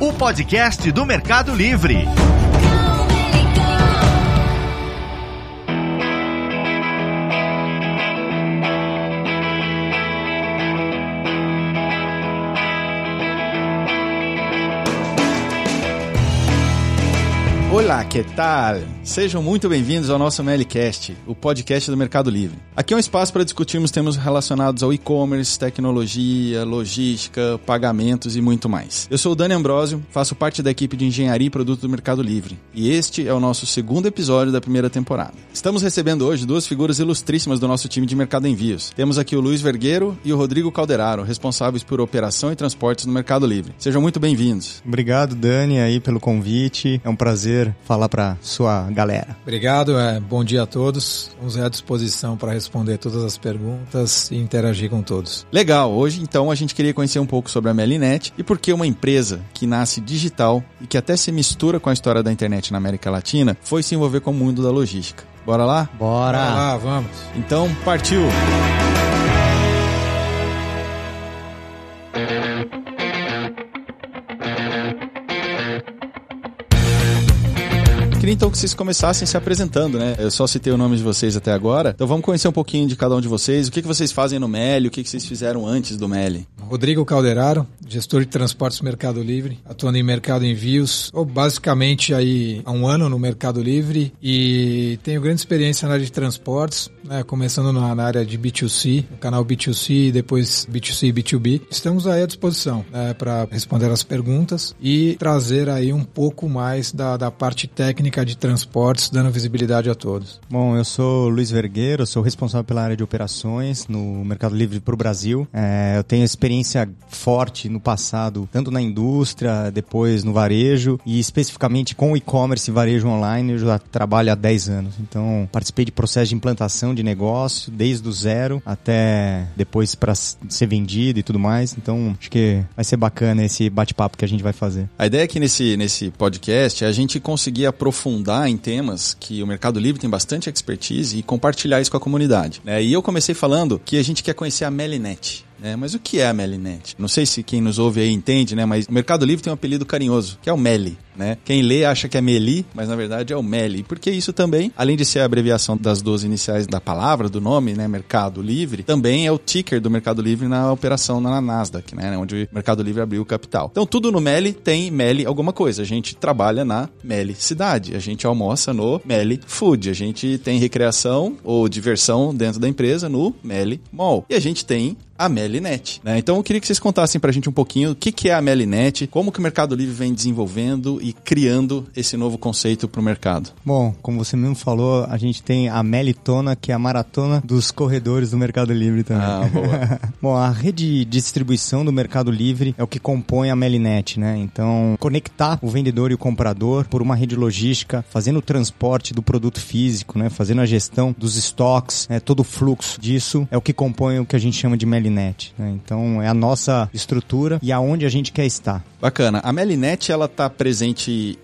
O podcast do Mercado Livre. Olá, que tal? Sejam muito bem-vindos ao nosso Melicast, o podcast do Mercado Livre. Aqui é um espaço para discutirmos temas relacionados ao e-commerce, tecnologia, logística, pagamentos e muito mais. Eu sou o Dani Ambrosio, faço parte da equipe de engenharia e produto do Mercado Livre, e este é o nosso segundo episódio da primeira temporada. Estamos recebendo hoje duas figuras ilustríssimas do nosso time de Mercado Envios. Temos aqui o Luiz Vergueiro e o Rodrigo Calderaro, responsáveis por operação e transportes no Mercado Livre. Sejam muito bem-vindos. Obrigado, Dani, aí pelo convite. É um prazer falar para sua galera. Obrigado, é, bom dia a todos. Estamos à disposição para responder todas as perguntas e interagir com todos. Legal, hoje então a gente queria conhecer um pouco sobre a Melinet e por que uma empresa que nasce digital e que até se mistura com a história da internet na América Latina foi se envolver com o mundo da logística. Bora lá? Bora! Bora lá, vamos. Então, partiu! Queria então que vocês começassem se apresentando, né? Eu só citei o nome de vocês até agora. Então vamos conhecer um pouquinho de cada um de vocês. O que, que vocês fazem no Meli? O que, que vocês fizeram antes do Meli? Rodrigo Calderaro, gestor de transportes Mercado Livre, atuando em mercado envios, ou basicamente aí há um ano no Mercado Livre e tenho grande experiência na área de transportes, né, começando na, na, área de B2C, no canal B2C e depois B2C e B2B. Estamos aí à disposição né, para responder as perguntas e trazer aí um pouco mais da, da parte técnica de transportes, dando visibilidade a todos. Bom, eu sou Luiz Vergueiro, sou responsável pela área de operações no Mercado Livre para o Brasil. É, eu tenho experiência forte no passado, tanto na indústria, depois no varejo e especificamente com e-commerce e varejo online, eu já trabalho há 10 anos. Então, participei de processo de implantação de negócio desde o zero até depois para ser vendido e tudo mais. Então, acho que vai ser bacana esse bate-papo que a gente vai fazer. A ideia aqui nesse, nesse podcast é a gente conseguir aprofundar em temas que o Mercado Livre tem bastante expertise e compartilhar isso com a comunidade. Né? E eu comecei falando que a gente quer conhecer a Melinet. Né? Mas o que é a Melinet? Não sei se quem nos ouve aí entende, né? Mas o Mercado Livre tem um apelido carinhoso, que é o Meli. Né? Quem lê acha que é Meli, mas na verdade é o Meli. Porque isso também, além de ser a abreviação das duas iniciais da palavra, do nome, né? Mercado Livre, também é o ticker do Mercado Livre na operação na Nasdaq, né? Onde o Mercado Livre abriu o capital. Então tudo no Meli tem Meli alguma coisa. A gente trabalha na Meli Cidade, a gente almoça no Meli Food, a gente tem recreação ou diversão dentro da empresa no Meli Mall. E a gente tem a Melinet. Né? Então eu queria que vocês contassem pra gente um pouquinho o que, que é a Melinet, como que o Mercado Livre vem desenvolvendo e criando esse novo conceito para o mercado. Bom, como você mesmo falou, a gente tem a Melitona, que é a maratona dos corredores do Mercado Livre também. Ah, boa. Bom, a rede de distribuição do Mercado Livre é o que compõe a Melinet, né? Então, conectar o vendedor e o comprador por uma rede logística, fazendo o transporte do produto físico, né? Fazendo a gestão dos estoques, né? todo o fluxo disso é o que compõe o que a gente chama de Melinet. Melinet. Né? Então é a nossa estrutura e aonde a gente quer estar. Bacana. A Melinet ela está presente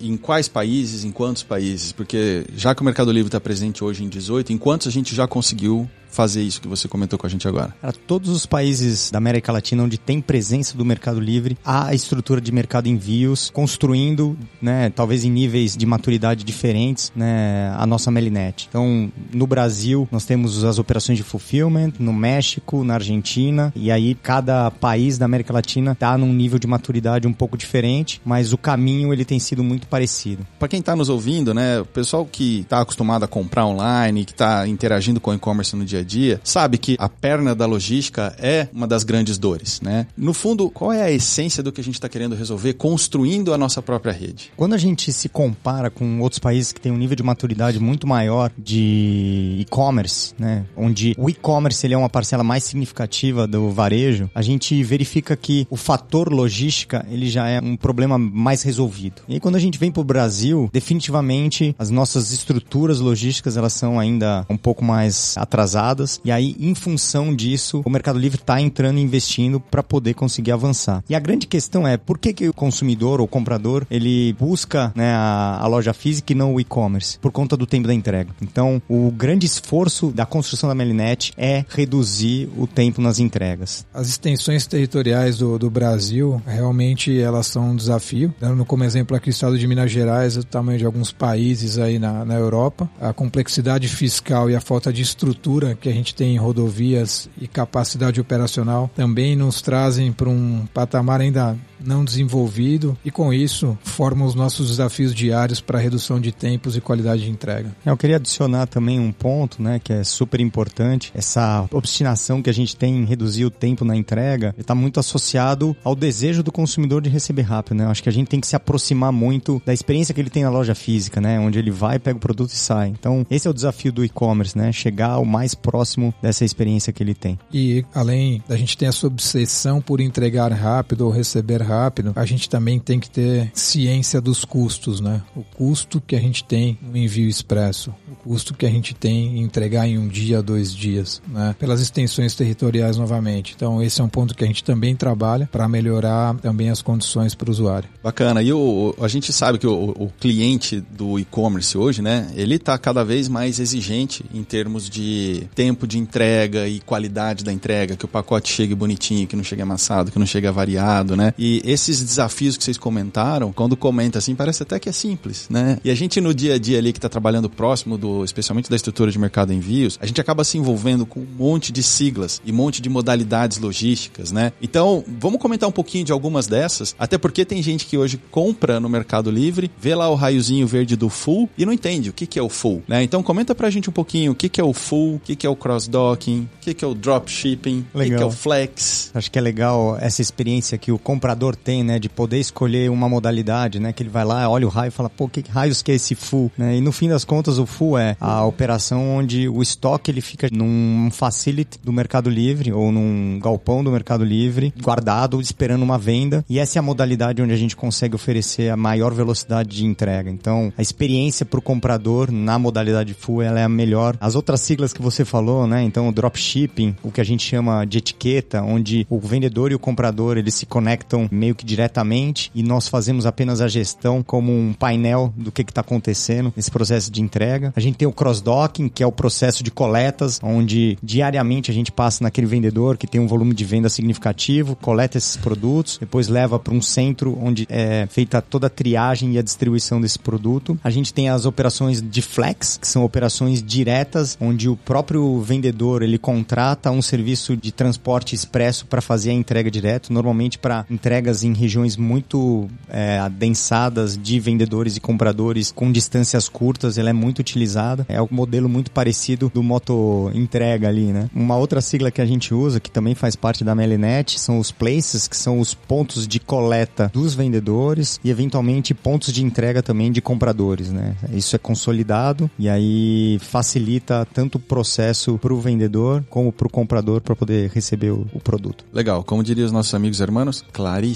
em quais países, em quantos países? Porque já que o Mercado Livre está presente hoje em 18, em quantos a gente já conseguiu fazer isso que você comentou com a gente agora? Para todos os países da América Latina onde tem presença do Mercado Livre, há a estrutura de mercado envios, construindo, né, talvez em níveis de maturidade diferentes, né, a nossa Melinet. Então, no Brasil, nós temos as operações de fulfillment, no México, na Argentina, e aí cada país da América Latina está num nível de maturidade um pouco diferente, mas o caminho ele tem sido muito parecido. Para quem está nos ouvindo, né, o pessoal que está acostumado a comprar online, que está interagindo com o e-commerce no dia a dia, sabe que a perna da logística é uma das grandes dores, né? No fundo, qual é a essência do que a gente está querendo resolver construindo a nossa própria rede? Quando a gente se compara com outros países que têm um nível de maturidade muito maior de e-commerce, né? Onde o e-commerce ele é uma parcela mais significativa do varejo, a gente verifica que o fator logística ele já é um problema mais resolvido. E aí, quando a gente vem para o Brasil, definitivamente as nossas estruturas logísticas elas são ainda um pouco mais atrasadas limitadas. E aí, em função disso, o Mercado Livre está entrando e investindo para poder conseguir avançar. E a grande questão é por que, que o consumidor ou comprador ele busca né, a, a loja física e não o e-commerce? Por conta do tempo da entrega. Então, o grande esforço da construção da Melinet é reduzir o tempo nas entregas. As extensões territoriais do, do Brasil realmente elas são um desafio. Dando como exemplo aqui o estado de Minas Gerais, o tamanho de alguns países aí na, na Europa, a complexidade fiscal e a falta de estrutura que a gente tem em rodovias e capacidade operacional também nos trazem para um patamar ainda não desenvolvido e com isso formam os nossos desafios diários para redução de tempos e qualidade de entrega. Eu queria adicionar também um ponto, né, que é super importante, essa obstinação que a gente tem em reduzir o tempo na entrega, está muito associado ao desejo do consumidor de receber rápido, né? Acho que a gente tem que se aproximar muito da experiência que ele tem na loja física, né, onde ele vai, pega o produto e sai. Então, esse é o desafio do e-commerce, né, chegar o mais próximo dessa experiência que ele tem. E além da gente ter essa obsessão por entregar rápido ou receber rápido, a gente também tem que ter ciência dos custos, né? O custo que a gente tem no envio expresso, o custo que a gente tem em entregar em um dia, dois dias, né? Pelas extensões territoriais novamente. Então esse é um ponto que a gente também trabalha para melhorar também as condições para o usuário. Bacana. E o, a gente sabe que o, o cliente do e-commerce hoje, né? Ele está cada vez mais exigente em termos de tempo de entrega e qualidade da entrega, que o pacote chegue bonitinho, que não chegue amassado, que não chegue avariado, né? E esses desafios que vocês comentaram, quando comenta assim, parece até que é simples, né? E a gente no dia a dia ali que está trabalhando próximo do, especialmente da estrutura de mercado envios, a gente acaba se envolvendo com um monte de siglas e um monte de modalidades logísticas, né? Então, vamos comentar um pouquinho de algumas dessas, até porque tem gente que hoje compra no Mercado Livre, vê lá o raiozinho verde do full e não entende o que, que é o full, né? Então, comenta pra gente um pouquinho o que, que é o full, o que, que é o cross-docking, o que, que é o dropshipping, o que, que é o flex. Acho que é legal essa experiência que o comprador tem, né, de poder escolher uma modalidade, né, que ele vai lá, olha o raio e fala, pô, que raios que é esse full, né? E no fim das contas, o full é a operação onde o estoque ele fica num facility do Mercado Livre ou num galpão do Mercado Livre, guardado, esperando uma venda. E essa é a modalidade onde a gente consegue oferecer a maior velocidade de entrega. Então, a experiência para o comprador na modalidade full ela é a melhor. As outras siglas que você falou, né? Então, o dropshipping, o que a gente chama de etiqueta, onde o vendedor e o comprador eles se conectam meio que diretamente e nós fazemos apenas a gestão como um painel do que está acontecendo nesse processo de entrega. A gente tem o cross-docking, que é o processo de coletas, onde diariamente a gente passa naquele vendedor que tem um volume de venda significativo, coleta esses produtos, depois leva para um centro onde é feita toda a triagem e a distribuição desse produto. A gente tem as operações de flex, que são operações diretas, onde o próprio vendedor ele contrata um serviço de transporte expresso para fazer a entrega direto, normalmente para entregas em regiões muito é, adensadas de vendedores e compradores com distâncias curtas, ela é muito utilizada. É um modelo muito parecido do moto entrega ali, né? Uma outra sigla que a gente usa, que também faz parte da Melinet, são os places, que são os pontos de coleta dos vendedores e eventualmente pontos de entrega também de compradores, né? Isso é consolidado e aí facilita tanto o processo para o vendedor como para o comprador para poder receber o, o, produto. Legal, como diriam os nossos amigos hermanos, claríssimo.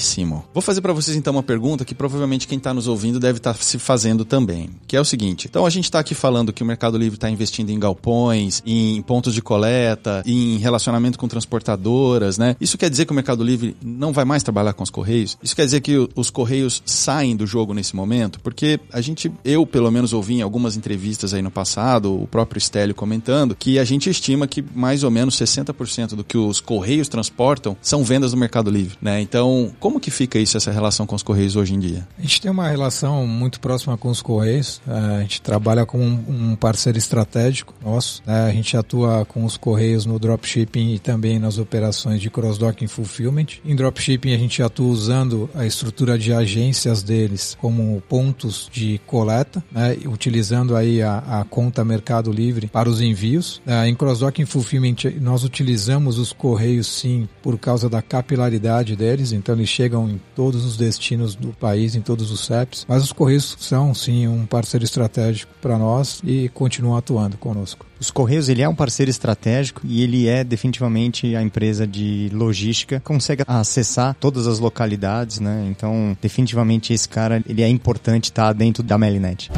Vou fazer para vocês então uma pergunta que provavelmente quem está nos ouvindo deve estar tá se fazendo também, que é o seguinte. Então a gente está aqui falando que o Mercado Livre está investindo em galpões, em pontos de coleta, em relacionamento com transportadoras, né? Isso quer dizer que o Mercado Livre não vai mais trabalhar com os correios? Isso quer dizer que os correios saem do jogo nesse momento? Porque a gente, eu pelo menos ouvi em algumas entrevistas aí no passado, o próprio Stélio comentando, que a gente estima que mais ou menos 60% do que os correios transportam são vendas do Mercado Livre, né? Então, como que fica isso, essa relação com os correios hoje em dia? A gente tem uma relação muito próxima com os correios. É, a gente trabalha com um parceiro estratégico nosso. Né? A gente atua com os correios no dropshipping e também nas operações de cross-docking fulfillment. Em dropshipping, a gente atua usando a estrutura de agências deles como pontos de coleta, né? utilizando aí a, a, conta Mercado Livre para os envios. É, em cross-docking fulfillment, nós utilizamos os correios sim por causa da capilaridade deles, então eles chegam em todos os destinos do país, em todos os CEPs, mas os correios são sim um parceiro estratégico para nós e continuam atuando conosco. Os Correios ele é um parceiro estratégico e ele é definitivamente a empresa de logística consegue acessar todas as localidades, né? Então, definitivamente esse cara ele é importante estar tá dentro da Melinet.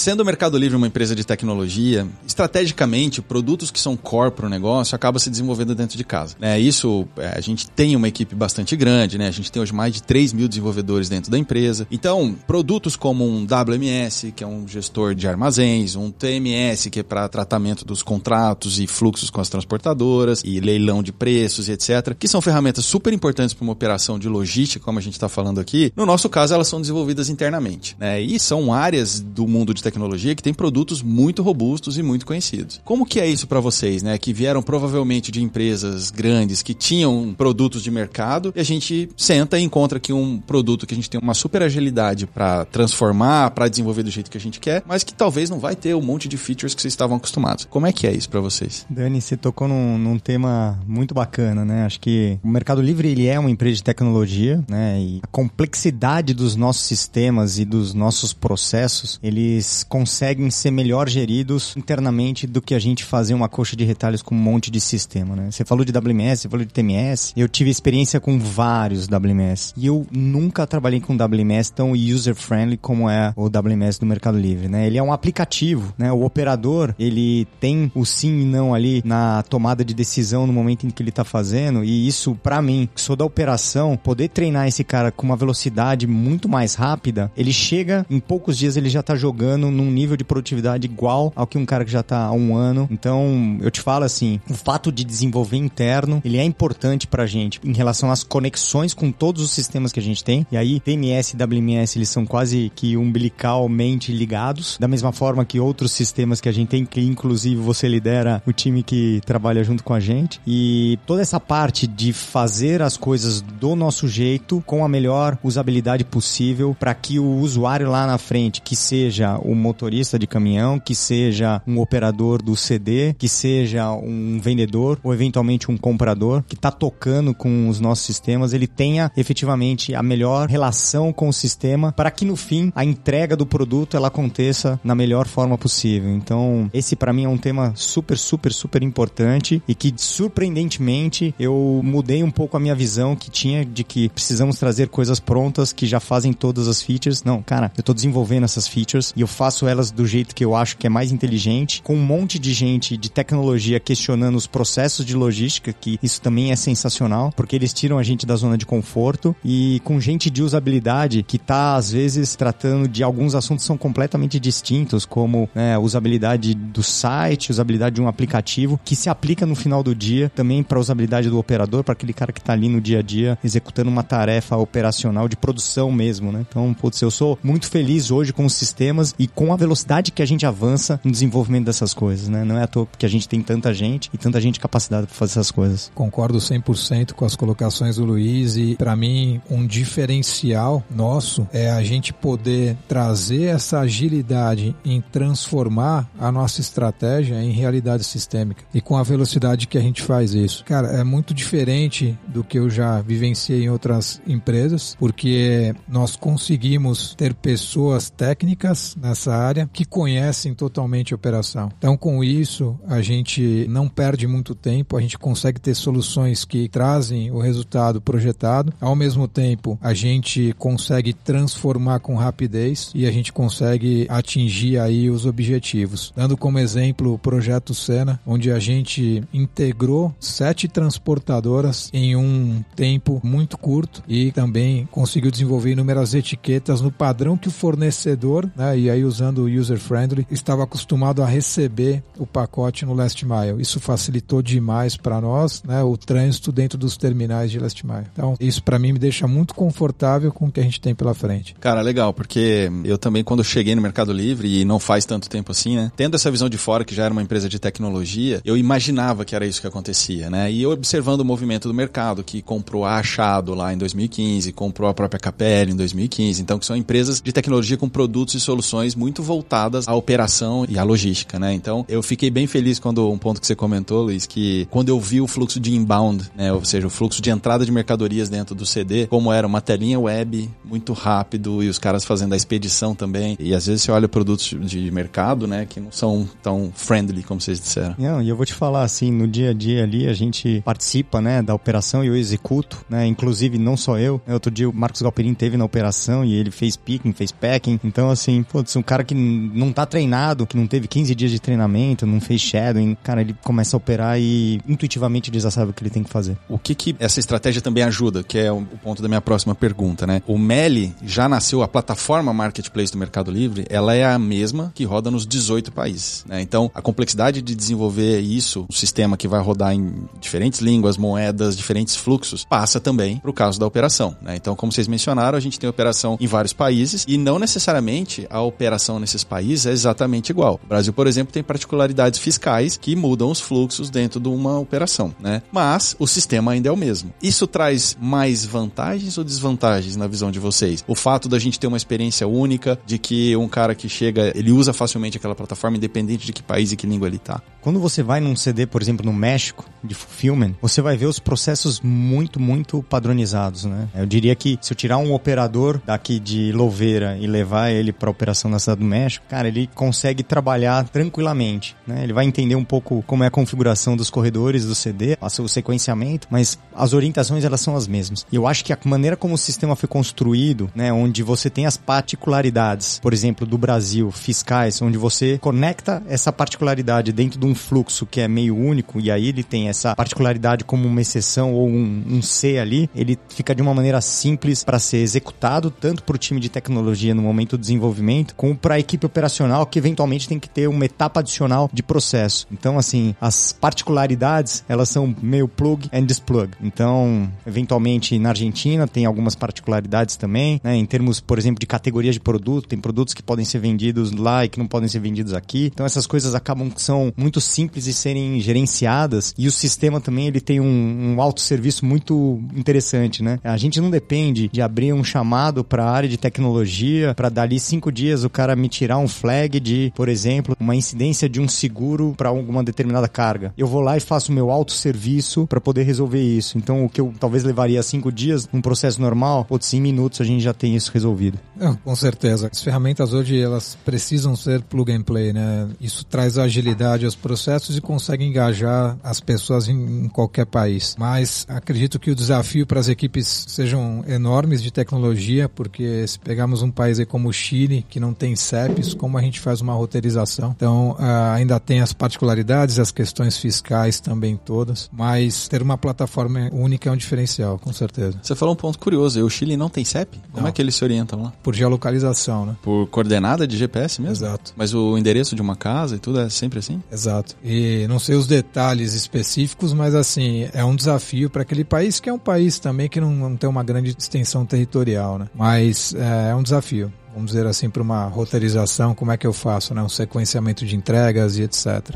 Sendo o Mercado Livre uma empresa de tecnologia, estrategicamente, produtos que são core para o negócio acabam se desenvolvendo dentro de casa. É, isso, é, a gente tem uma equipe bastante grande, né? A gente tem hoje mais de 3 mil desenvolvedores dentro da empresa. Então, produtos como um WMS, que é um gestor de armazéns, um TMS, que é para tratamento dos contratos e fluxos com as transportadoras, e leilão de preços e etc., que são ferramentas super importantes para uma operação de logística, como a gente está falando aqui. No nosso caso, elas são desenvolvidas internamente. Né? E são áreas do mundo de tecnologia que têm produtos muito robustos e muito conhecidos. Como que é isso para vocês, né? Que vieram provavelmente de empresas grandes que tinham produtos de mercado e a gente senta e encontra aqui um produto que a gente tem uma super agilidade para transformar, para desenvolver do jeito que a gente quer, mas que talvez não vai ter um monte de features que vocês estavam acostumados. Como é que é isso para vocês? Dani, você tocou num, num, tema muito bacana, né? Acho que o Mercado Livre ele é uma empresa de tecnologia, né? E a complexidade dos nossos sistemas e dos nossos processos, eles conseguem ser melhor geridos internamente do que a gente fazer uma coxa de retalhos com um monte de sistema, né? Você falou de WMS, você falou de TMS. Eu tive experiência com vários WMS e eu nunca trabalhei com WMS tão user-friendly como é o WMS do Mercado Livre, né? Ele é um aplicativo, né? O operador, ele tem o sim e não ali na tomada de decisão no momento em que ele tá fazendo e isso, para mim, que sou da operação, poder treinar esse cara com uma velocidade muito mais rápida, ele chega, em poucos dias ele já tá jogando num nível de produtividade igual ao que um cara que já tá há um ano. Então, eu te falo assim, o fato de desenvolver interno, ele é importante pra gente em relação às conexões com todos os sistemas que a gente tem. E aí, TMS e WMS, eles são quase que umbilicalmente ligados, da mesma forma que outros sistemas que a gente tem, que inclusive você lidera o time que trabalha junto com a gente. E toda essa parte de fazer as coisas do nosso jeito, com a melhor usabilidade possível, para que o usuário lá na frente, que seja o motorista de caminhão, que seja um operador do CD, que seja um vendedor ou eventualmente um comprador que está tocando com os nossos sistemas, ele tenha efetivamente a melhor relação com o sistema para que no fim a entrega do produto ela aconteça na melhor forma possível. Então, esse para mim é um tema super, super, super importante e que surpreendentemente eu mudei um pouco a minha visão que tinha de que precisamos trazer coisas prontas que já fazem todas as features. Não, cara, eu tô desenvolvendo essas features e eu faço elas do jeito que eu acho que é mais inteligente, com um monte de gente de tecnologia questionando os processos de logística, que isso também é sensacional, porque eles tiram a gente da zona de conforto e com gente de usabilidade que tá às vezes tratando de alguns assuntos que são completamente distintos, como né, usabilidade do site, usabilidade de um aplicativo, que se aplica no final do dia também para usabilidade do operador, para aquele cara que tá ali no dia a dia executando uma tarefa operacional de produção mesmo, né? Então, putz, eu sou muito feliz hoje com os sistemas e com a velocidade que a gente avança no desenvolvimento dessas coisas, né? Não é à toa que a gente tem tanta gente e tanta gente capacitada para fazer essas coisas. Concordo 100% com as colocações do Luiz e para mim um diferencial nosso é a gente poder trazer essa agilidade em transformar a nossa estratégia em realidade sistêmica e com a velocidade que a gente faz isso. Cara, é muito diferente do que eu já vivenciei em outras empresas, porque nós conseguimos ter pessoas técnicas área que conhecem totalmente a operação. Então, com isso, a gente não perde muito tempo, a gente consegue ter soluções que trazem o resultado projetado. Ao mesmo tempo, a gente consegue transformar com rapidez e a gente consegue atingir aí os objetivos. Dando como exemplo o projeto Sena, onde a gente integrou sete transportadoras em um tempo muito curto e também conseguiu desenvolver inúmeras etiquetas no padrão que o fornecedor, né, e aí usando o user friendly, estava acostumado a receber o pacote no last mile. Isso facilitou demais para nós, né, o trânsito dentro dos terminais de last mile. Então, isso para mim me deixa muito confortável com o que a gente tem pela frente. Cara, legal, porque eu também quando cheguei no Mercado Livre e não faz tanto tempo assim, né, tendo essa visão de fora que já era uma empresa de tecnologia, eu imaginava que era isso que acontecia, né? E eu observando o movimento do mercado que comprou a Achado lá em 2015, comprou a própria Capelli em 2015, então que são empresas de tecnologia com produtos e soluções muito voltadas à operação e à logística, né? Então, eu fiquei bem feliz quando um ponto que você comentou, Luiz, que quando eu vi o fluxo de inbound, né, ou seja, o fluxo de entrada de mercadorias dentro do CD, como era uma telinha web muito rápido e os caras fazendo a expedição também. E às vezes você olha produtos de mercado, né, que não são tão friendly como vocês disseram. Não, e eu vou te falar assim, no dia a dia ali a gente participa, né, da operação e eu executo, né, inclusive não só eu. Outro dia o Marcos Galperin teve na operação e ele fez picking, fez packing. Então assim, putz, um cara que não tá treinado, que não teve 15 dias de treinamento, não fez shadowing, cara, ele começa a operar e intuitivamente ele já sabe o que ele tem que fazer. O que que essa estratégia também ajuda, que é o ponto da minha próxima pergunta, né? O Meli já nasceu, a plataforma Marketplace do Mercado Livre, ela é a mesma que roda nos 18 países, né? Então, a complexidade de desenvolver isso, um sistema que vai rodar em diferentes línguas, moedas, diferentes fluxos, passa também para o caso da operação, né? Então, como vocês mencionaram, a gente tem operação em vários países e não necessariamente a operação nesses países é exatamente igual. O Brasil, por exemplo, tem particularidades fiscais que mudam os fluxos dentro de uma operação, né? Mas o sistema ainda é o mesmo. Isso traz mais vantagens ou desvantagens na visão de vocês? O fato da gente ter uma experiência única, de que um cara que chega, ele usa facilmente aquela plataforma, independente de que país e que língua ele tá. Quando você vai num CD, por exemplo, no México, de fulfillment, você vai ver os processos muito, muito padronizados, né? Eu diria que se eu tirar um operador daqui de Louveira e levar ele para operação na cidade do México, cara, ele consegue trabalhar tranquilamente, né? Ele vai entender um pouco como é a configuração dos corredores do CD, o sequenciamento, mas as orientações elas são as mesmas. E eu acho que a maneira como o sistema foi construído, né, onde você tem as particularidades, por exemplo, do Brasil, fiscais, onde você conecta essa particularidade dentro de um fluxo que é meio único e aí ele tem essa particularidade como uma exceção ou um, um C ali, ele fica de uma maneira simples para ser executado tanto para o time de tecnologia no momento do desenvolvimento, para a equipe operacional que eventualmente tem que ter uma etapa adicional de processo. Então, assim, as particularidades elas são meio plug and displug. Então, eventualmente na Argentina tem algumas particularidades também, né? Em termos, por exemplo, de categorias de produto, tem produtos que podem ser vendidos lá e que não podem ser vendidos aqui. Então, essas coisas acabam que são muito simples de serem gerenciadas e o sistema também ele tem um, um autosserviço muito interessante, né? A gente não depende de abrir um chamado para a área de tecnologia para dali cinco dias o cara me tirar um flag de, por exemplo, uma incidência de um seguro para alguma determinada carga. Eu vou lá e faço meu autosserviço para poder resolver isso. Então, o que eu talvez levaria cinco dias num processo normal, putz, em minutos a gente já tem isso resolvido. É, com certeza. As ferramentas hoje elas precisam ser plug and play, né? Isso traz agilidade aos processos e consegue engajar as pessoas em, em qualquer país. Mas acredito que o desafio para as equipes sejam enormes de tecnologia, porque se pegarmos um país como o Chile, que não tem CEPs, como a gente faz uma roteirização? Então, uh, ainda tem as particularidades, as questões fiscais também todas, mas ter uma plataforma única é um diferencial, com certeza. Você falou um ponto curioso, o Chile não tem CEP? Como Não. é que eles se orientam lá? Por geolocalização, né? Por coordenada de GPS mesmo? Exato. Mas o endereço de uma casa e tudo é sempre assim? Exato. E não sei os detalhes específicos, mas assim, é um desafio para aquele país que é um país também que não, não tem uma grande extensão territorial, né? Mas é, é um desafio. Vamos dizer assim, para uma roteirização, como é que eu faço, né? Um sequenciamento de entregas e etc.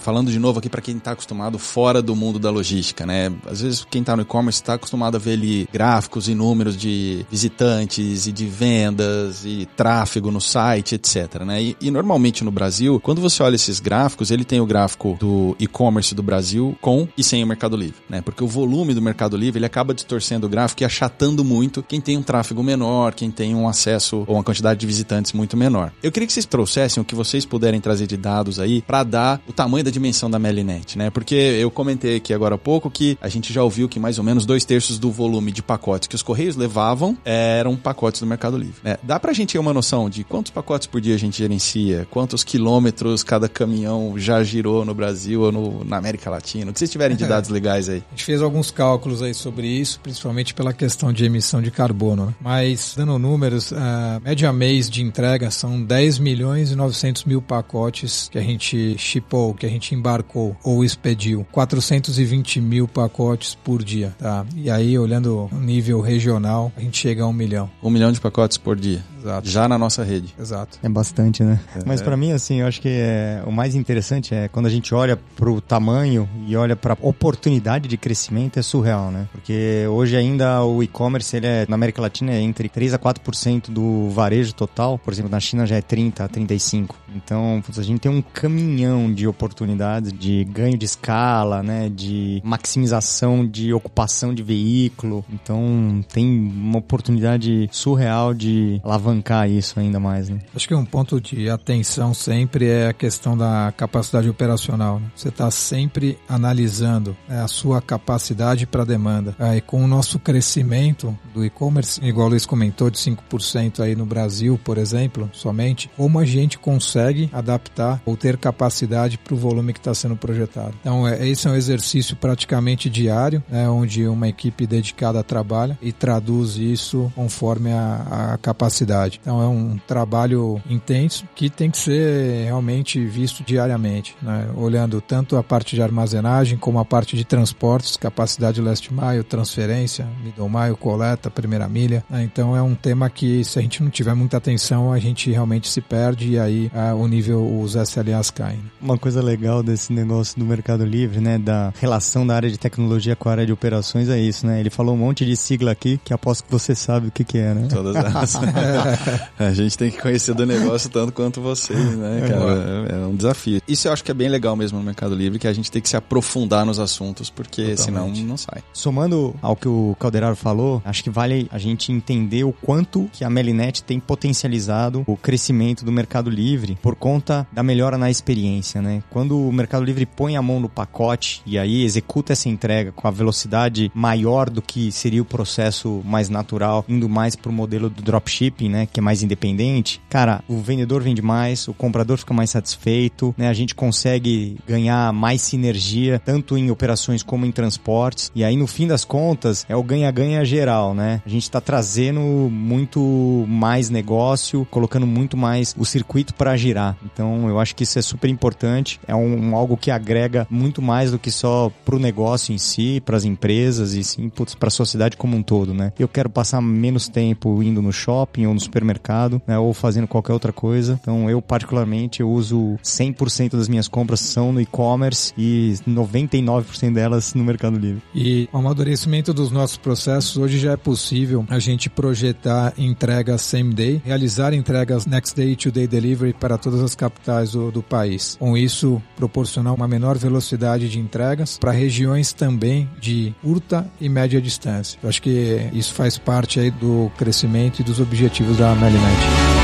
falando de novo aqui para quem está acostumado fora do mundo da logística, né? Às vezes quem está no e-commerce está acostumado a ver ali gráficos e números de visitantes e de vendas e tráfego no site, etc, né? E, e normalmente no Brasil, quando você olha esses gráficos, ele tem o gráfico do e-commerce do Brasil com e sem o Mercado Livre, né? Porque o volume do Mercado Livre, ele acaba distorcendo o gráfico e achatando muito quem tem um tráfego menor, quem tem um acesso ou uma quantidade de visitantes muito menor. Eu queria que vocês trouxessem o que vocês puderem trazer de dados aí para dar o tamanho da dimensão da Melinet, né? Porque eu comentei aqui agora há pouco que a gente já ouviu que mais ou menos dois terços do volume de pacotes que os Correios levavam eram pacotes do Mercado Livre. Né? Dá pra gente ter uma noção de quantos pacotes por dia a gente gerencia, quantos quilômetros cada caminhão já girou no Brasil ou no, na América Latina? O que vocês tiverem de dados legais aí? A gente fez alguns cálculos aí sobre isso, principalmente pela questão de emissão de carbono. né? Mas, dando números, a média mês de entrega são 10 milhões e 900 mil pacotes que a gente chipou, que a gente embarcou ou expediu. 420 mil pacotes por dia, tá? E aí, olhando nível regional, a gente chega a um milhão. Um milhão de pacotes por dia. Exato. Já na nossa rede. Exato. É bastante, né? Mas pra mim, assim, eu acho que é, o mais interessante é quando a gente olha pro tamanho e olha pra oportunidade de crescimento, é surreal, né? Porque hoje ainda o e-commerce, ele é, na América Latina, é entre 3 a 4% do varejo total. Por exemplo, na China já é 30 a 35. Então, a gente tem um caminhão de oportunidades de ganho de escala, né? De maximização de ocupação de veículo. Então, tem uma oportunidade surreal de alavancar alavancar isso ainda mais, né? Acho que um ponto de atenção sempre é a questão da capacidade operacional. Né? Você está sempre analisando né, a sua capacidade para demanda. Aí, com o nosso crescimento do e-commerce, igual o Luiz comentou, de 5% aí no Brasil, por exemplo, somente, como a gente consegue adaptar ou ter capacidade para o volume que está sendo projetado. Então, é, esse é um exercício praticamente diário, né, onde uma equipe dedicada trabalha e traduz isso conforme a, a capacidade. Então, é um trabalho intenso que tem que ser realmente visto diariamente, né, olhando tanto a parte de armazenagem como a parte de transportes, capacidade last mile, transferência, middle mile, coleta, primeira milha. Né, então, é um tema que, se a gente não tiver muita atenção, a gente realmente se perde e aí a, o nível, os SLAs caem. Uma coisa legal desse negócio do Mercado Livre, né, da relação da área de tecnologia com a área de operações é isso, né? Ele falou um monte de sigla aqui que aposto que você sabe o que, que é, né? Todas elas. a gente tem que conhecer do negócio tanto quanto vocês, né, cara? É, é, um desafio. Isso eu acho que é bem legal mesmo no Mercado Livre, que a gente tem que se aprofundar nos assuntos, porque Totalmente. senão não sai. Somando ao que o Calderaro falou, acho que vale a gente entender o quanto que a Melinet tem potencializado o crescimento do Mercado Livre por conta da melhora na experiência, né? Quando o Mercado Livre põe a mão no pacote e aí executa essa entrega com a velocidade maior do que seria o processo mais natural, indo mais pro modelo do dropshipping, né, que é mais independente, cara, o vendedor vende mais, o comprador fica mais satisfeito, né, a gente consegue ganhar mais sinergia, tanto em operações como em transportes, e aí no fim das contas é o ganha-ganha geral, né? A gente está trazendo muito mais negócio, colocando muito mais o circuito para girar. Então eu acho que isso é super importante, é um, algo que agrega muito mais do que só pro negócio em si, para as empresas e sim para a sociedade como um todo, né? Eu quero passar menos tempo indo no shopping ou no supermercado, né, ou fazendo qualquer outra coisa. Então eu particularmente eu uso 100% das minhas compras são no e-commerce e 99% delas no Mercado Livre. E o amadurecimento dos nossos processos hoje já é possível a gente projetar entregas same day, realizar entregas next day to day delivery para todas as capitais do, do país. Com isso proporcionar uma menor velocidade de entregas para regiões também de curta e média distância. Eu acho que isso faz parte aí do crescimento e dos objetivos da Melinet.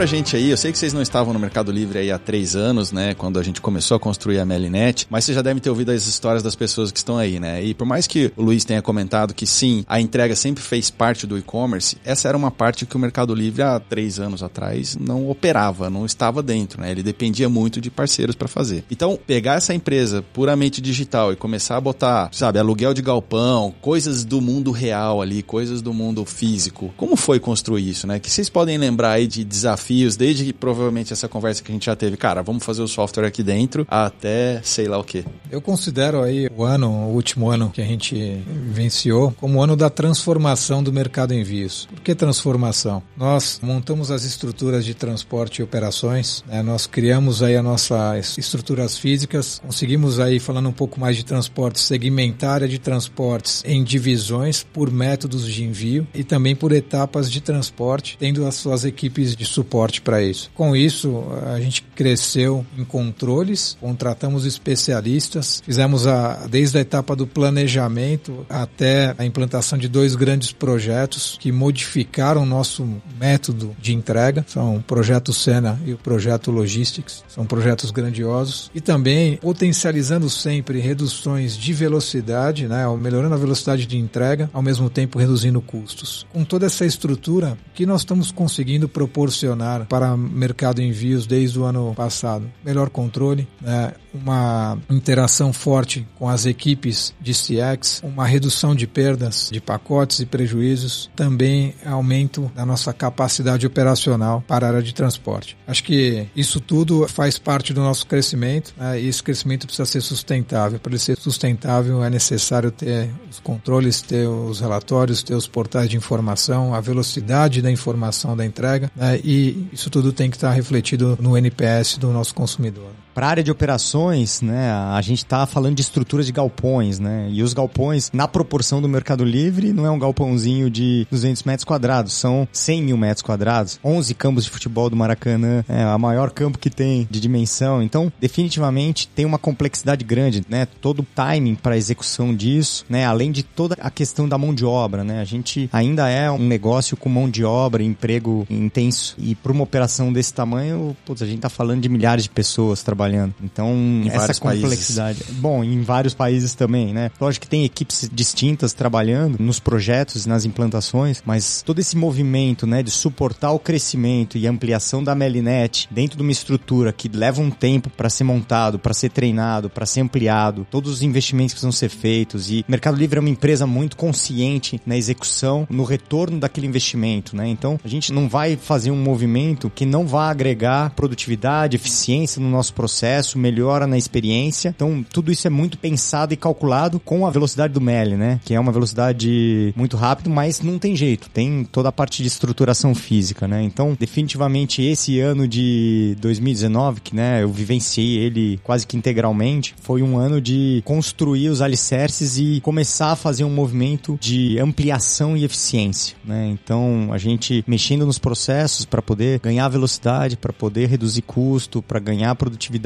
Pra gente aí, eu sei que vocês não estavam no Mercado Livre aí há três anos, né? Quando a gente começou a construir a Melinet, mas você já deve ter ouvido as histórias das pessoas que estão aí, né? E por mais que o Luiz tenha comentado que sim, a entrega sempre fez parte do e-commerce, essa era uma parte que o Mercado Livre há três anos atrás não operava, não estava dentro, né? Ele dependia muito de parceiros para fazer. Então, pegar essa empresa puramente digital e começar a botar, sabe, aluguel de galpão, coisas do mundo real ali, coisas do mundo físico. Como foi construir isso, né? Que vocês podem lembrar aí de desafios desafios, desde que provavelmente essa conversa que a gente já teve, cara, vamos fazer o software aqui dentro, até sei lá o que. Eu considero aí o ano, o último ano que a gente vivenciou, como o ano da transformação do mercado envios. Por que transformação? Nós montamos as estruturas de transporte e operações, né? nós criamos aí as nossas estruturas físicas, conseguimos aí, falando um pouco mais de transporte, segmentar de transportes em divisões por métodos de envio e também por etapas de transporte, tendo as suas equipes de suporte para isso. Com isso, a gente cresceu em controles, contratamos especialistas, fizemos a, desde a etapa do planejamento até a implantação de dois grandes projetos que modificaram o nosso método de entrega, são o projeto Sena e o projeto Logistics, são projetos grandiosos e também potencializando sempre reduções de velocidade, né, melhorando a velocidade de entrega, ao mesmo tempo reduzindo custos. Com toda essa estrutura que nós estamos conseguindo proporcionar funcionar para mercado envios desde o ano passado. Melhor controle, né? uma interação forte com as equipes de CX, uma redução de perdas de pacotes e prejuízos, também aumento da nossa capacidade operacional para a área de transporte. Acho que isso tudo faz parte do nosso crescimento né? e esse crescimento precisa ser sustentável. Para ele ser sustentável é necessário ter os controles, ter os relatórios, ter os portais de informação, a velocidade da informação da entrega né? e isso tudo tem que estar refletido no NPS do nosso consumidor. Para a área de operações, né, a gente está falando de estruturas de galpões, né? E os galpões, na proporção do Mercado Livre, não é um galpãozinho de 200 metros quadrados, são 100 mil metros quadrados. 11 campos de futebol do Maracanã, é a maior campo que tem de dimensão. Então, definitivamente tem uma complexidade grande, né? Todo o timing para execução disso, né? Além de toda a questão da mão de obra, né? A gente ainda é um negócio com mão de obra, emprego intenso. E para uma operação desse tamanho, putz, a gente está falando de milhares de pessoas trabalhando. Então, Em essa vários países. complexidade. Bom, em vários países também, né? Lógico que tem equipes distintas trabalhando nos projetos, nas implantações, mas todo esse movimento, né, de suportar o crescimento e ampliação da Melinet dentro de uma estrutura que leva um tempo para ser montado, para ser treinado, para ser ampliado, todos os investimentos que precisam ser feitos e Mercado Livre é uma empresa muito consciente na execução, no retorno daquele investimento, né? Então, a gente não vai fazer um movimento que não vá agregar produtividade, eficiência no nosso processo, melhora na experiência. Então, tudo isso é muito pensado e calculado com a velocidade do Meli, né? Que é uma velocidade muito rápida, mas não tem jeito. Tem toda a parte de estruturação física, né? Então, definitivamente esse ano de 2019, que né, eu vivenciei ele quase que integralmente, foi um ano de construir os alicerces e começar a fazer um movimento de ampliação e eficiência, né? Então, a gente mexendo nos processos para poder ganhar velocidade, para poder reduzir custo, para ganhar produtividade,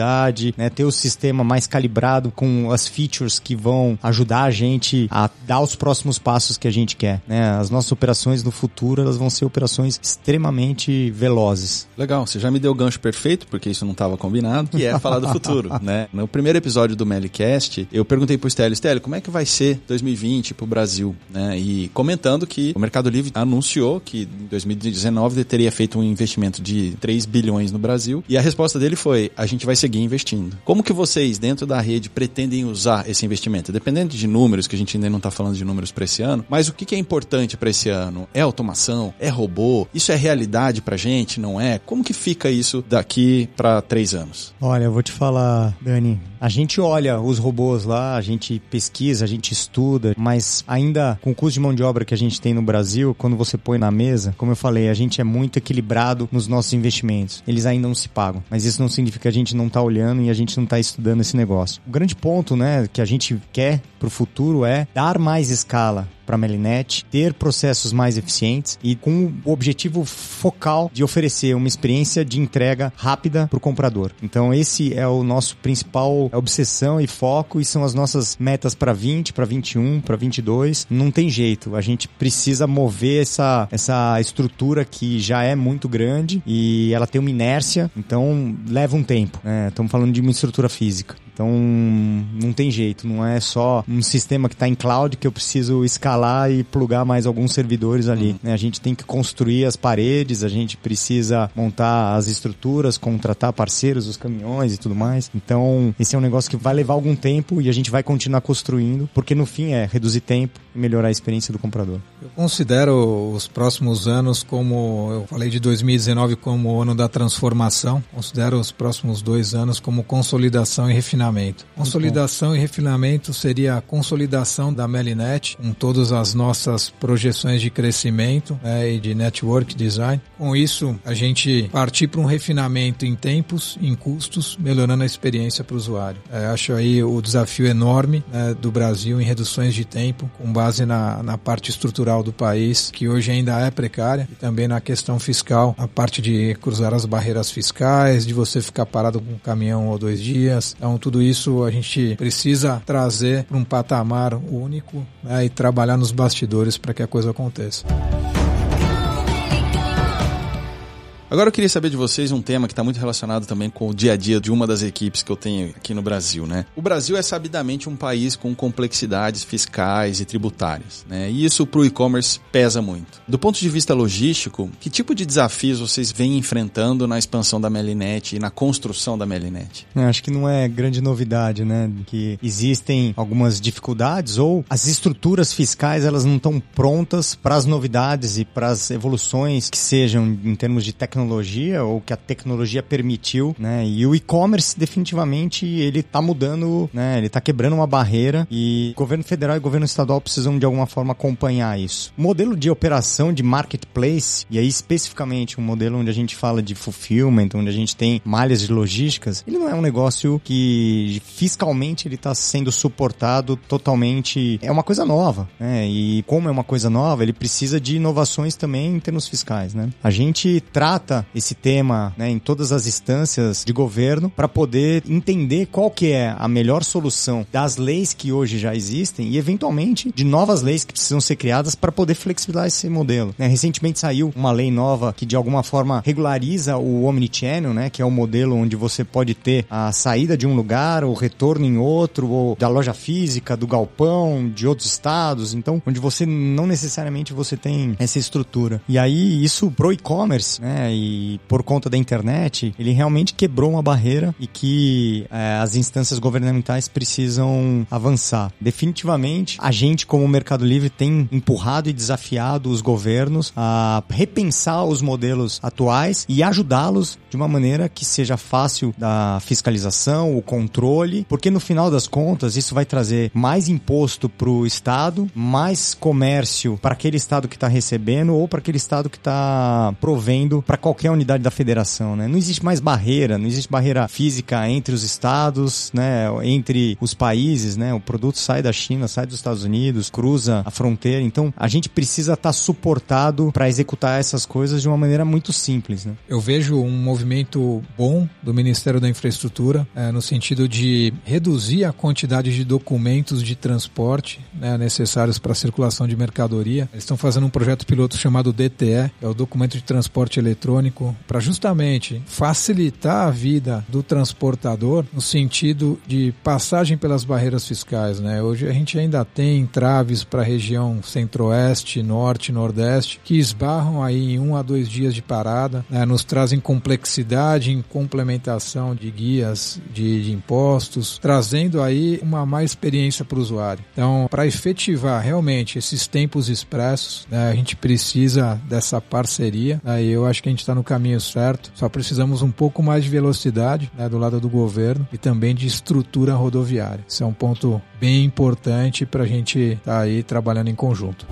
né? Ter o sistema mais calibrado com as features que vão ajudar a gente a dar os próximos passos que a gente quer, né? As nossas operações no futuro, elas vão ser operações extremamente velozes. Legal, você já me deu o gancho perfeito, porque isso não estava combinado, que é falar do futuro, né? No primeiro episódio do Melicast, eu perguntei pro Stélio, Stélio, como é que vai ser 2020 pro Brasil, né? E comentando que o Mercado Livre anunciou que em 2019 ele teria feito um investimento de 3 bilhões no Brasil, e a resposta dele foi, a gente vai seguir investindo. Como que vocês, dentro da rede, pretendem usar esse investimento? Dependendo de números, que a gente ainda não está falando de números para esse ano, mas o que é importante para esse ano? É automação? É robô? Isso é realidade pra gente? Não é? Como que fica isso daqui para três anos? Olha, eu vou te falar, Dani. A gente olha os robôs lá, a gente pesquisa, a gente estuda, mas ainda com o custo de mão de obra que a gente tem no Brasil, quando você põe na mesa, como eu falei, a gente é muito equilibrado nos nossos investimentos. Eles ainda não se pagam, mas isso não significa que a gente não tá olhando e a gente não tá estudando esse negócio. O grande ponto, né, que a gente quer pro futuro é dar mais escala para a Melinet, ter processos mais eficientes e com o objetivo focal de oferecer uma experiência de entrega rápida para o comprador. Então esse é o nosso principal obsessão e foco e são as nossas metas para 20, para 21, para 22. Não tem jeito, a gente precisa mover essa essa estrutura que já é muito grande e ela tem uma inércia, então leva um tempo. Né? Estamos falando de uma estrutura física. Então, não tem jeito, não é só um sistema que está em cloud que eu preciso escalar e plugar mais alguns servidores ali. né? A gente tem que construir as paredes, a gente precisa montar as estruturas, contratar parceiros, os caminhões e tudo mais. Então, esse é um negócio que vai levar algum tempo e a gente vai continuar construindo, porque no fim é reduzir tempo e melhorar a experiência do comprador. Eu considero os próximos anos como, eu falei de 2019 como o ano da transformação, considero os próximos dois anos como consolidação e refinamento. Consolidação e refinamento seria a consolidação da Melinet, com todas as nossas projeções de crescimento né, e de network design. Com isso, a gente partir para um refinamento em tempos, em custos, melhorando a experiência para o usuário. É, acho aí o desafio enorme né, do Brasil em reduções de tempo, com base na, na parte estrutural do país, que hoje ainda é precária, e também na questão fiscal, a parte de cruzar as barreiras fiscais, de você ficar parado com um caminhão ou dois dias. Então, tudo isso a gente precisa trazer para um patamar único né, e trabalhar nos bastidores para que a coisa aconteça. Agora eu queria saber de vocês um tema que está muito relacionado também com o dia a dia de uma das equipes que eu tenho aqui no Brasil, né? O Brasil é sabidamente um país com complexidades fiscais e tributárias, né? E isso para o e-commerce pesa muito. Do ponto de vista logístico, que tipo de desafios vocês vêm enfrentando na expansão da Melinet e na construção da Melinet? É, acho que não é grande novidade, né? Que existem algumas dificuldades ou as estruturas fiscais elas não estão prontas para as novidades e para as evoluções que sejam em termos de tecnologia tecnologia ou que a tecnologia permitiu, né? E o e-commerce definitivamente ele tá mudando, né? Ele tá quebrando uma barreira e governo federal e governo estadual precisam de alguma forma acompanhar isso. O modelo de operação de marketplace e aí especificamente um modelo onde a gente fala de fulfillment, onde a gente tem malhas de logísticas, ele não é um negócio que fiscalmente ele está sendo suportado totalmente. É uma coisa nova, né? E como é uma coisa nova, ele precisa de inovações também em termos fiscais, né? A gente trata esse tema né, em todas as instâncias de governo para poder entender qual que é a melhor solução das leis que hoje já existem e eventualmente de novas leis que precisam ser criadas para poder flexibilizar esse modelo. Né? Recentemente saiu uma lei nova que de alguma forma regulariza o omnichannel, né, que é o modelo onde você pode ter a saída de um lugar, o retorno em outro, ou da loja física, do galpão, de outros estados, então onde você não necessariamente você tem essa estrutura. E aí isso pro e-commerce, né, e por conta da internet, ele realmente quebrou uma barreira e que é, as instâncias governamentais precisam avançar. Definitivamente, a gente como Mercado Livre tem empurrado e desafiado os governos a repensar os modelos atuais e ajudá-los de uma maneira que seja fácil da fiscalização, o controle, porque no final das contas isso vai trazer mais imposto para o Estado, mais comércio para aquele Estado que está recebendo ou para aquele Estado que está provendo para qualquer unidade da federação. Né? Não existe mais barreira, não existe barreira física entre os Estados, né? entre os países. Né? O produto sai da China, sai dos Estados Unidos, cruza a fronteira. Então a gente precisa estar tá suportado para executar essas coisas de uma maneira muito simples. Né? Eu vejo um movimento bom do Ministério da Infraestrutura é, no sentido de reduzir a quantidade de documentos de transporte né, necessários para a circulação de mercadoria. Eles estão fazendo um projeto piloto chamado DTE, é o Documento de Transporte Eletrônico, para justamente facilitar a vida do transportador no sentido de passagem pelas barreiras fiscais. Né? Hoje a gente ainda tem entraves para a região centro-oeste, norte, nordeste, que esbarram aí em um a dois dias de parada, né? nos trazem complexidade em complementação de guias de, de impostos, trazendo aí uma má experiência para o usuário. Então, para efetivar realmente esses tempos expressos, né, a gente precisa dessa parceria. Aí eu acho que a gente está no caminho certo. Só precisamos um pouco mais de velocidade né, do lado do governo e também de estrutura rodoviária. Isso é um ponto bem importante para a gente estar tá aí trabalhando em conjunto.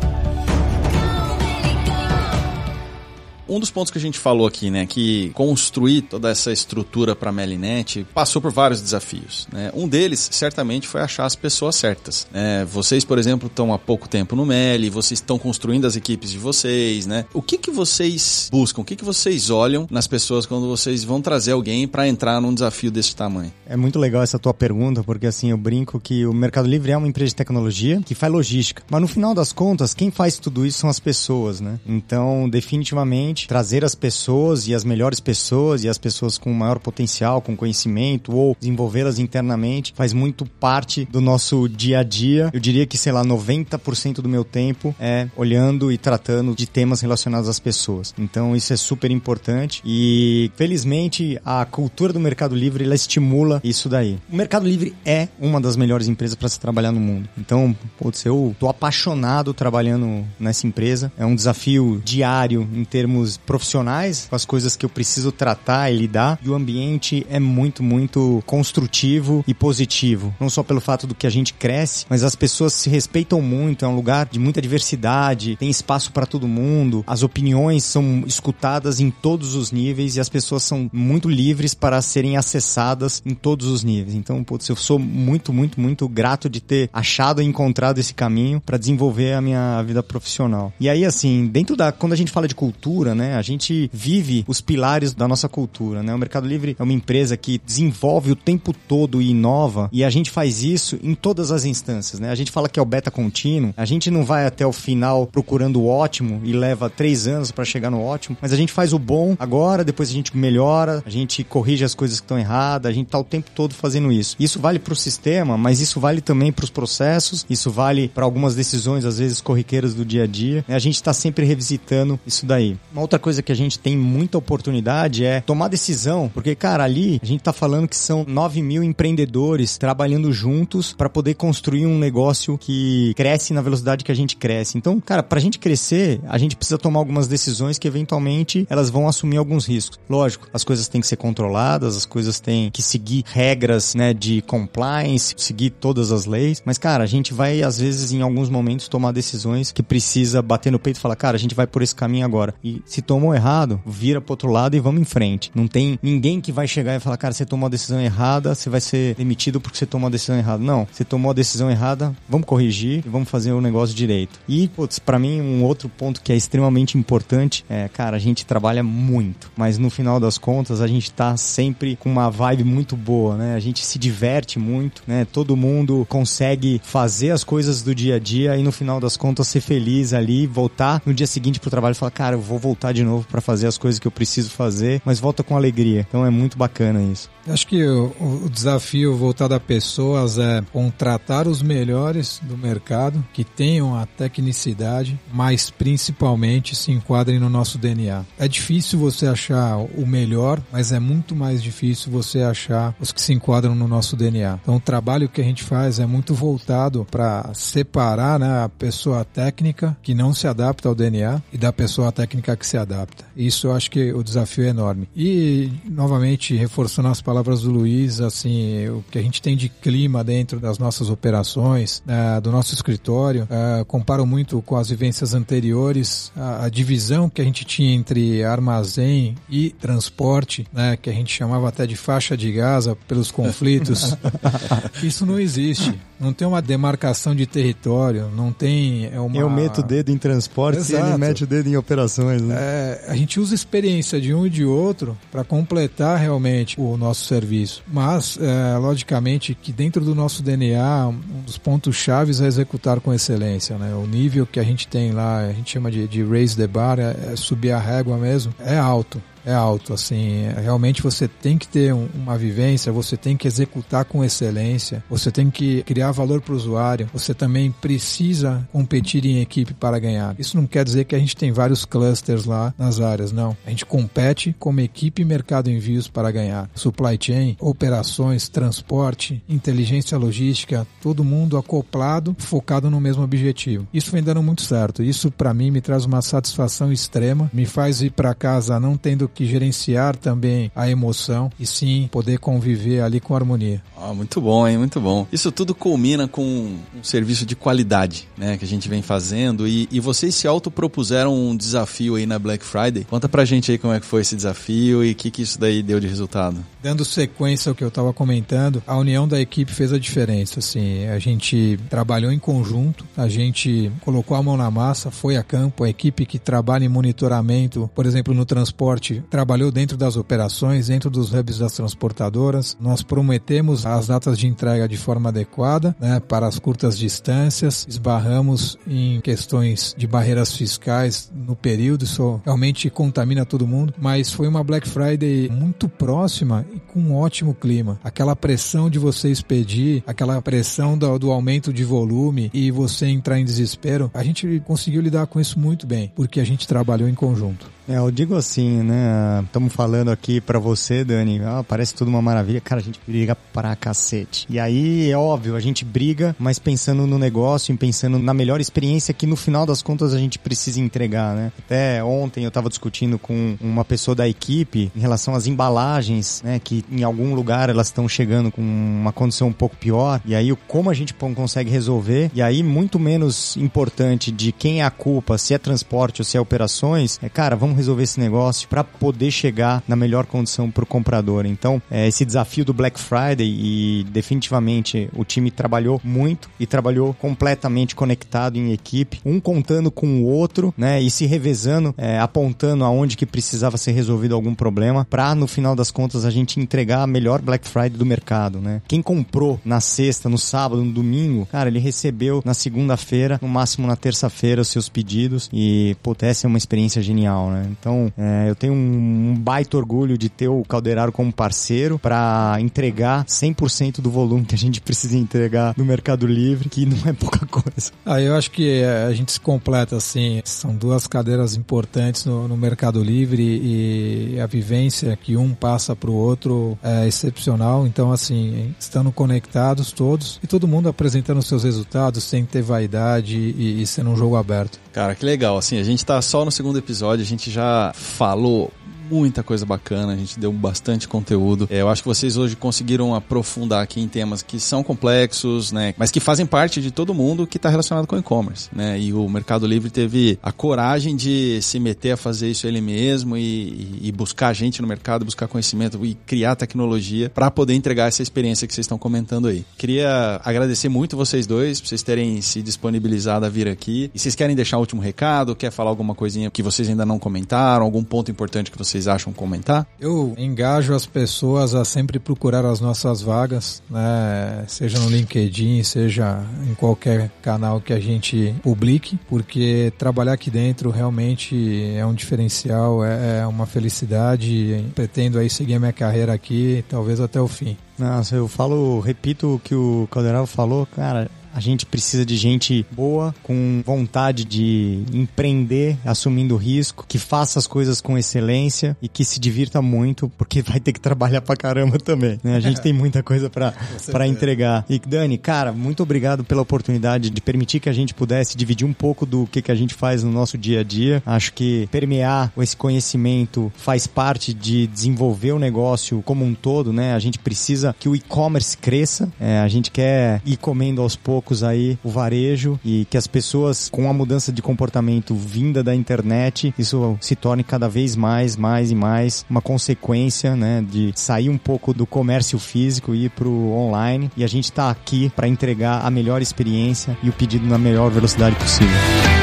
Um dos pontos que a gente falou aqui, né, que construir toda essa estrutura para Melinet passou por vários desafios. Né? Um deles, certamente, foi achar as pessoas certas. Né? Vocês, por exemplo, estão há pouco tempo no Meli, vocês estão construindo as equipes de vocês, né? O que que vocês buscam? O que que vocês olham nas pessoas quando vocês vão trazer alguém para entrar num desafio desse tamanho? É muito legal essa tua pergunta, porque assim, eu brinco que o Mercado Livre é uma empresa de tecnologia que faz logística. Mas no final das contas, quem faz tudo isso são as pessoas, né? Então, definitivamente, trazer as pessoas e as melhores pessoas e as pessoas com maior potencial, com conhecimento ou desenvolvê-las internamente faz muito parte do nosso dia a dia. Eu diria que, sei lá, 90% do meu tempo é olhando e tratando de temas relacionados às pessoas. Então isso é super importante e felizmente a cultura do Mercado Livre ela estimula isso daí. O Mercado Livre é uma das melhores empresas para se trabalhar no mundo. Então, putz, eu tô apaixonado trabalhando nessa empresa. É um desafio diário em termos profissionais, com as coisas que eu preciso tratar e lidar. E o ambiente é muito, muito construtivo e positivo. Não só pelo fato do que a gente cresce, mas as pessoas se respeitam muito. É um lugar de muita diversidade, tem espaço para todo mundo, as opiniões são escutadas em todos os níveis e as pessoas são muito livres para serem acessadas em todos os níveis. Então, putz, eu sou muito, muito, muito grato de ter achado e encontrado esse caminho para desenvolver a minha vida profissional. E aí, assim, dentro da. Quando a gente fala de cultura, né? né? A gente vive os pilares da nossa cultura, né? O Mercado Livre é uma empresa que desenvolve o tempo todo e inova e a gente faz isso em todas as instâncias, né? A gente fala que é o beta contínuo, a gente não vai até o final procurando o ótimo e leva três anos para chegar no ótimo, mas a gente faz o bom agora, depois a gente melhora, a gente corrige as coisas que estão erradas, a gente tá o tempo todo fazendo isso. Isso vale para o sistema, mas isso vale também para os processos, isso vale para algumas decisões às vezes corriqueiras do dia a dia. Né? A gente está sempre revisitando isso daí. Uma Outra coisa que a gente tem muita oportunidade é tomar decisão, porque, cara, ali a gente tá falando que são 9 mil empreendedores trabalhando juntos para poder construir um negócio que cresce na velocidade que a gente cresce. Então, cara, pra gente crescer, a gente precisa tomar algumas decisões que eventualmente elas vão assumir alguns riscos. Lógico, as coisas têm que ser controladas, as coisas têm que seguir regras, né, de compliance, seguir todas as leis, mas cara, a gente vai às vezes em alguns momentos tomar decisões que precisa bater no peito e falar, cara, a gente vai por esse caminho agora. E se tomou errado, vira pro outro lado e vamos em frente. Não tem ninguém que vai chegar e falar, cara, você tomou a decisão errada, você vai ser demitido porque você tomou a decisão errada. Não, você tomou a decisão errada, vamos corrigir e vamos fazer o negócio direito. E, putz, pra mim, um outro ponto que é extremamente importante é, cara, a gente trabalha muito, mas no final das contas a gente tá sempre com uma vibe muito boa, né? A gente se diverte muito, né? Todo mundo consegue fazer as coisas do dia a dia e no final das contas ser feliz ali, voltar no dia seguinte pro trabalho e falar, cara, eu vou voltar de novo para fazer as coisas que eu preciso fazer, mas volta com alegria. Então é muito bacana isso. Acho que o, o, desafio voltado a pessoas é contratar os melhores do mercado, que tenham a tecnicidade, mas principalmente se enquadrem no nosso DNA. É difícil você achar o melhor, mas é muito mais difícil você achar os que se enquadram no nosso DNA. Então o trabalho que a gente faz é muito voltado para separar né, a pessoa técnica que não se adapta ao DNA e da pessoa técnica que se adapta. Isso eu acho que o desafio é enorme. E, novamente, reforçando as palavras do Luiz, assim, o que a gente tem de clima dentro das nossas operações, né, do nosso escritório, uh, comparo muito com as vivências anteriores, a, a, divisão que a gente tinha entre armazém e transporte, né, que a gente chamava até de faixa de Gaza pelos conflitos, isso não existe. Não tem uma demarcação de território, não tem é uma... Eu meto o dedo em transporte e ele mete o dedo em operações. Né? É, a gente usa experiência de um e de outro para completar realmente o nosso serviço. Mas, é, logicamente, que dentro do nosso DNA, um dos pontos chaves é executar com excelência. Né? O nível que a gente tem lá, a gente chama de, de raise the bar, é, é subir a régua mesmo, é alto é alto, assim, realmente você tem que ter uma vivência, você tem que executar com excelência, você tem que criar valor para o usuário, você também precisa competir em equipe para ganhar. Isso não quer dizer que a gente tem vários clusters lá nas áreas, não. A gente compete como equipe mercado envios para ganhar. Supply chain, operações, transporte, inteligência logística, todo mundo acoplado, focado no mesmo objetivo. Isso vem dando muito certo. Isso para mim me traz uma satisfação extrema, me faz ir para casa não tendo que gerenciar também a emoção e sim poder conviver ali com harmonia. Ah, muito bom, hein? Muito bom. Isso tudo culmina com um serviço de qualidade, né? Que a gente vem fazendo e, e vocês se autopropuseram um desafio aí na Black Friday. Conta pra gente aí como é que foi esse desafio e o que, que isso daí deu de resultado. Dando sequência ao que eu estava comentando, a união da equipe fez a diferença, assim. A gente trabalhou em conjunto, a gente colocou a mão na massa, foi a campo, a equipe que trabalha em monitoramento, por exemplo, no transporte, trabalhou dentro das operações, dentro dos hubs das transportadoras. Nós prometemos as datas de entrega de forma adequada né, para as curtas distâncias. Esbarramos em questões de barreiras fiscais no período, isso realmente contamina todo mundo, mas foi uma Black Friday muito próxima e com um ótimo clima. Aquela pressão de você expedir, aquela pressão do, do aumento de volume e você entrar em desespero, a gente conseguiu lidar com isso muito bem, porque a gente trabalhou em conjunto. É, eu digo assim, né? Estamos falando aqui para você, Dani. Ah, parece tudo uma maravilha. Cara, a gente briga pra cacete. E aí, é óbvio, a gente briga, mas pensando no negócio e pensando na melhor experiência que no final das contas a gente precisa entregar, né? Até ontem eu tava discutindo com uma pessoa da equipe em relação às embalagens, né? Que em algum lugar elas estão chegando com uma condição um pouco pior. E aí, como a gente consegue resolver. E aí, muito menos importante de quem é a culpa, se é transporte ou se é operações, é, cara, vamos resolver esse negócio para poder chegar na melhor condição para o comprador. Então, é, esse desafio do Black Friday e definitivamente o time trabalhou muito e trabalhou completamente conectado em equipe, um contando com o outro, né, e se revezando, é, apontando aonde que precisava ser resolvido algum problema, para no final das contas a gente entregar a melhor Black Friday do mercado, né? Quem comprou na sexta, no sábado, no domingo, cara, ele recebeu na segunda-feira, no máximo na terça-feira os seus pedidos e, pô, essa é uma experiência genial, né? Né? Então, é, eu tenho um, um baita orgulho de ter o Calderaro como parceiro para entregar 100% do volume que a gente precisa entregar no Mercado Livre, que não é pouca coisa. Ah, eu acho que é, a gente se completa assim. São duas cadeiras importantes no, no Mercado Livre e a vivência que um passa para o outro é excepcional. Então, assim, estando conectados todos e todo mundo apresentando seus resultados sem ter vaidade e, e sendo um jogo aberto. Cara, que legal. Assim, a gente tá só no segundo episódio, a gente já falou muita coisa bacana, a gente deu bastante conteúdo. É, eu acho que vocês hoje conseguiram aprofundar aqui em temas que são complexos, né? Mas que fazem parte de todo mundo que está relacionado com e-commerce, né? E o Mercado Livre teve a coragem de se meter a fazer isso ele mesmo e, e buscar gente no mercado, buscar conhecimento e criar tecnologia para poder entregar essa experiência que vocês estão comentando aí. Queria agradecer muito vocês dois por vocês terem se disponibilizado a vir aqui. E vocês querem deixar o último recado? Quer falar alguma coisinha que vocês ainda não comentaram? Algum ponto importante que vocês vocês acham comentar? Eu engajo as pessoas a sempre procurar as nossas vagas, né? Seja no LinkedIn, seja em qualquer canal que a gente publique, porque trabalhar aqui dentro realmente é um diferencial, é, é uma felicidade. Pretendo aí seguir a minha carreira aqui, talvez até o fim. Nossa, eu falo, repito o que o Calderal falou, cara, a gente precisa de gente boa, com vontade de empreender, assumindo risco, que faça as coisas com excelência e que se divirta muito, porque vai ter que trabalhar pra caramba também. Né? A gente tem muita coisa para entregar. E Dani, cara, muito obrigado pela oportunidade de permitir que a gente pudesse dividir um pouco do que, que a gente faz no nosso dia a dia. Acho que permear esse conhecimento faz parte de desenvolver o negócio como um todo, né? A gente precisa que o e-commerce cresça. É, a gente quer ir comendo aos poucos poucos aí o varejo e que as pessoas, com a mudança de comportamento vinda da internet, isso se torne cada vez mais, mais e mais uma consequência, né, de sair um pouco do comércio físico e ir pro online. E a gente está aqui para entregar a melhor experiência e o pedido na melhor velocidade possível.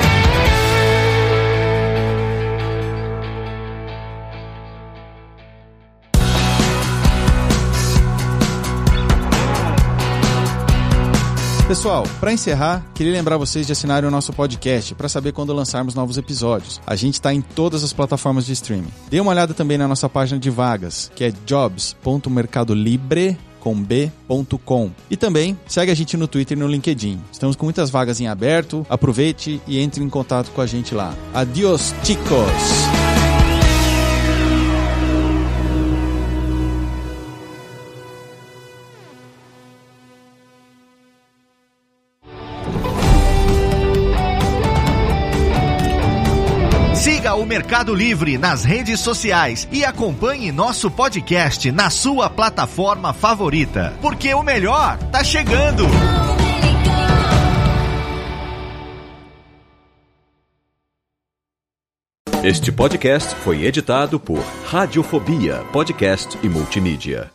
Pessoal, para encerrar, queria lembrar vocês de assinarem o nosso podcast para saber quando lançarmos novos episódios. A gente está em todas as plataformas de streaming. Dê uma olhada também na nossa página de vagas, que é jobs.mercadolibre com b.com. E também segue a gente no Twitter e no LinkedIn. Estamos com muitas vagas em aberto. Aproveite e entre em contato com a gente lá. Adiós, chicos! Mercado Livre nas redes sociais e acompanhe nosso podcast na sua plataforma favorita, porque o melhor tá chegando. Este podcast foi editado por Radiofobia, podcast e multimídia.